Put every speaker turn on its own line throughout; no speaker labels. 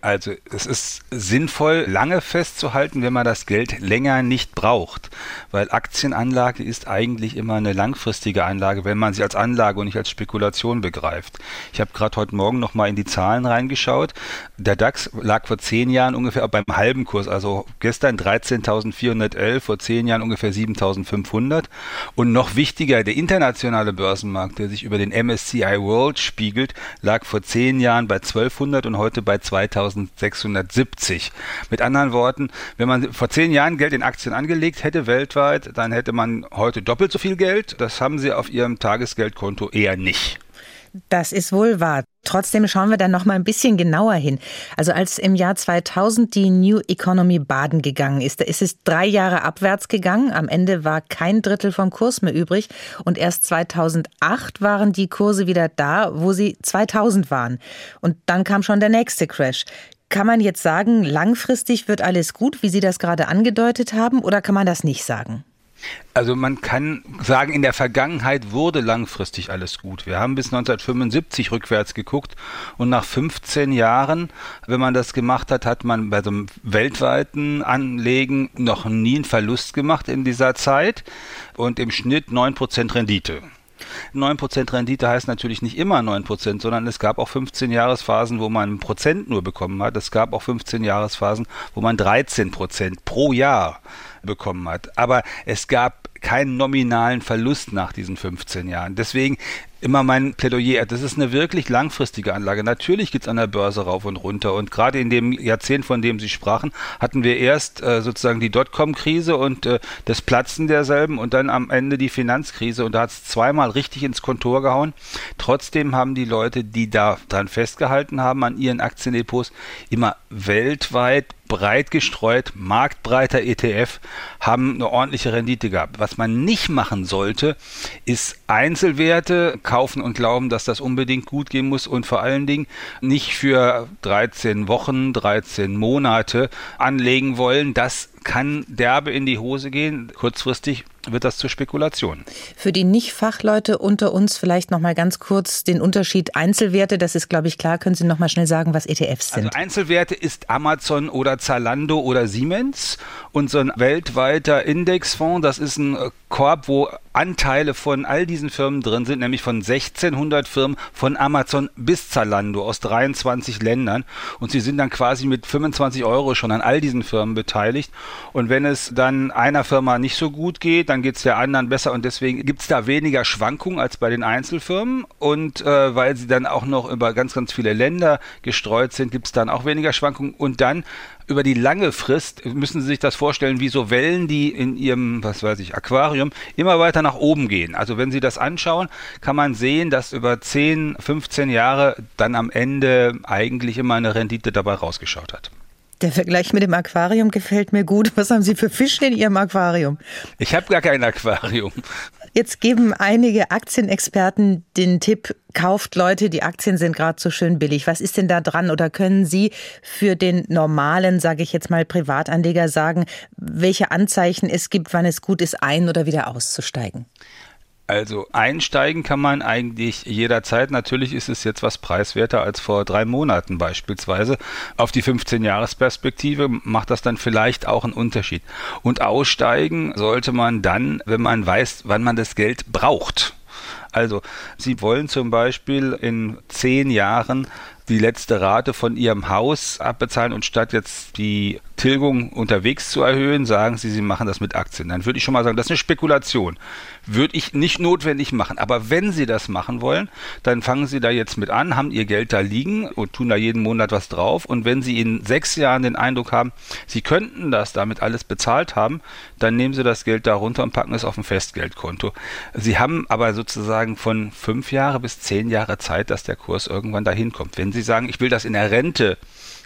Also es ist sinnvoll, lange festzuhalten, wenn man das Geld länger nicht braucht, weil Aktienanlage ist eigentlich immer eine langfristige Anlage, wenn man sie als Anlage und nicht als Spekulation begreift. Ich habe gerade heute Morgen noch mal in die Zahlen reingeschaut. Der DAX lag vor zehn Jahren ungefähr beim halben Kurs, also gestern 13.411, vor zehn Jahren ungefähr 7.500. Und noch wichtiger, der internationale Börsenmarkt, der sich über den MSCI World spiegelt, lag vor zehn Jahren bei 1200 und heute bei 2000. 1670. Mit anderen Worten, wenn man vor zehn Jahren Geld in Aktien angelegt hätte weltweit, dann hätte man heute doppelt so viel Geld. Das haben sie auf ihrem Tagesgeldkonto eher nicht.
Das ist wohl wahr. Trotzdem schauen wir dann noch mal ein bisschen genauer hin. Also als im Jahr 2000 die New Economy baden gegangen ist, da ist es drei Jahre abwärts gegangen. Am Ende war kein Drittel vom Kurs mehr übrig. Und erst 2008 waren die Kurse wieder da, wo sie 2000 waren. Und dann kam schon der nächste Crash. Kann man jetzt sagen, langfristig wird alles gut, wie Sie das gerade angedeutet haben, oder kann man das nicht sagen?
Also man kann sagen, in der Vergangenheit wurde langfristig alles gut. Wir haben bis 1975 rückwärts geguckt und nach 15 Jahren, wenn man das gemacht hat, hat man bei so einem weltweiten Anlegen noch nie einen Verlust gemacht in dieser Zeit und im Schnitt 9% Rendite. 9% Rendite heißt natürlich nicht immer 9%, sondern es gab auch 15 Jahresphasen, wo man ein Prozent nur bekommen hat. Es gab auch 15 Jahresphasen, wo man 13% pro Jahr bekommen hat. Aber es gab keinen nominalen Verlust nach diesen 15 Jahren. Deswegen immer mein Plädoyer, das ist eine wirklich langfristige Anlage. Natürlich geht es an der Börse rauf und runter und gerade in dem Jahrzehnt, von dem Sie sprachen, hatten wir erst äh, sozusagen die Dotcom-Krise und äh, das Platzen derselben und dann am Ende die Finanzkrise und da hat es zweimal richtig ins Kontor gehauen. Trotzdem haben die Leute, die da dran festgehalten haben an ihren Aktiendepots, immer weltweit breit gestreut, marktbreiter ETF, haben eine ordentliche Rendite gehabt. Was man nicht machen sollte, ist Einzelwerte kaufen und glauben, dass das unbedingt gut gehen muss und vor allen Dingen nicht für 13 Wochen, 13 Monate anlegen wollen. Das kann derbe in die Hose gehen. Kurzfristig wird das zur Spekulation.
Für die Nicht-Fachleute unter uns vielleicht noch mal ganz kurz den Unterschied Einzelwerte. Das ist, glaube ich, klar. Können Sie noch mal schnell sagen, was ETFs sind?
Also Einzelwerte ist Amazon oder Zalando oder Siemens und so ein weltweiter Indexfonds. Das ist ein Korb, wo Anteile von all diesen Firmen drin sind, nämlich von 1600 Firmen von Amazon bis Zalando aus 23 Ländern. Und sie sind dann quasi mit 25 Euro schon an all diesen Firmen beteiligt. Und wenn es dann einer Firma nicht so gut geht, dann geht es der anderen besser. Und deswegen gibt es da weniger Schwankungen als bei den Einzelfirmen. Und äh, weil sie dann auch noch über ganz, ganz viele Länder gestreut sind, gibt es dann auch weniger Schwankungen. Und dann über die lange Frist müssen Sie sich das vorstellen, wie so Wellen, die in Ihrem, was weiß ich, Aquarium immer weiter nach oben gehen. Also wenn Sie das anschauen, kann man sehen, dass über 10, 15 Jahre dann am Ende eigentlich immer eine Rendite dabei rausgeschaut hat.
Der Vergleich mit dem Aquarium gefällt mir gut. Was haben Sie für Fische in Ihrem Aquarium?
Ich habe gar kein Aquarium.
Jetzt geben einige Aktienexperten den Tipp, kauft Leute, die Aktien sind gerade so schön billig. Was ist denn da dran? Oder können Sie für den normalen, sage ich jetzt mal, Privatanleger sagen, welche Anzeichen es gibt, wann es gut ist, ein- oder wieder auszusteigen?
Also einsteigen kann man eigentlich jederzeit. Natürlich ist es jetzt was preiswerter als vor drei Monaten beispielsweise. Auf die 15-Jahres-Perspektive macht das dann vielleicht auch einen Unterschied. Und aussteigen sollte man dann, wenn man weiß, wann man das Geld braucht. Also, Sie wollen zum Beispiel in zehn Jahren die letzte Rate von Ihrem Haus abbezahlen und statt jetzt die Tilgung unterwegs zu erhöhen, sagen Sie, Sie machen das mit Aktien. Dann würde ich schon mal sagen, das ist eine Spekulation. Würde ich nicht notwendig machen. Aber wenn Sie das machen wollen, dann fangen Sie da jetzt mit an, haben Ihr Geld da liegen und tun da jeden Monat was drauf. Und wenn Sie in sechs Jahren den Eindruck haben, Sie könnten das damit alles bezahlt haben, dann nehmen Sie das Geld da runter und packen es auf ein Festgeldkonto. Sie haben aber sozusagen von fünf Jahre bis zehn Jahre Zeit, dass der Kurs irgendwann dahin kommt. Wenn Sie sagen, ich will das in der Rente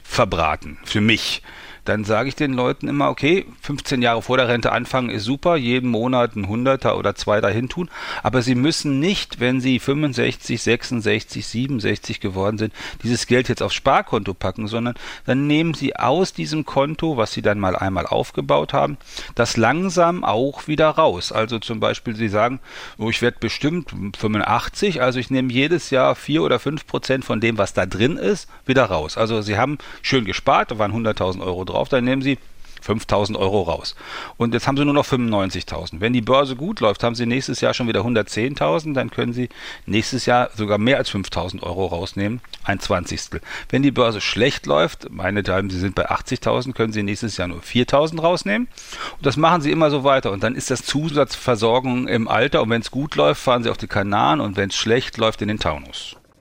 verbraten, für mich, dann sage ich den Leuten immer, okay, 15 Jahre vor der Rente anfangen ist super, jeden Monat ein Hunderter oder zwei dahin tun, aber sie müssen nicht, wenn sie 65, 66, 67 geworden sind, dieses Geld jetzt aufs Sparkonto packen, sondern dann nehmen sie aus diesem Konto, was sie dann mal einmal aufgebaut haben, das langsam auch wieder raus. Also zum Beispiel, sie sagen, oh, ich werde bestimmt 85, also ich nehme jedes Jahr 4 oder 5 Prozent von dem, was da drin ist, wieder raus. Also sie haben schön gespart, da waren 100.000 Euro drauf, dann nehmen sie 5000 Euro raus. Und jetzt haben sie nur noch 95.000. Wenn die Börse gut läuft, haben sie nächstes Jahr schon wieder 110.000, dann können sie nächstes Jahr sogar mehr als 5000 Euro rausnehmen, ein Zwanzigstel. Wenn die Börse schlecht läuft, meinethalben, sie sind bei 80.000, können sie nächstes Jahr nur 4.000 rausnehmen. Und das machen sie immer so weiter. Und dann ist das Zusatzversorgung im Alter. Und wenn es gut läuft, fahren sie auf die Kanaren und wenn es schlecht läuft, in den Taunus.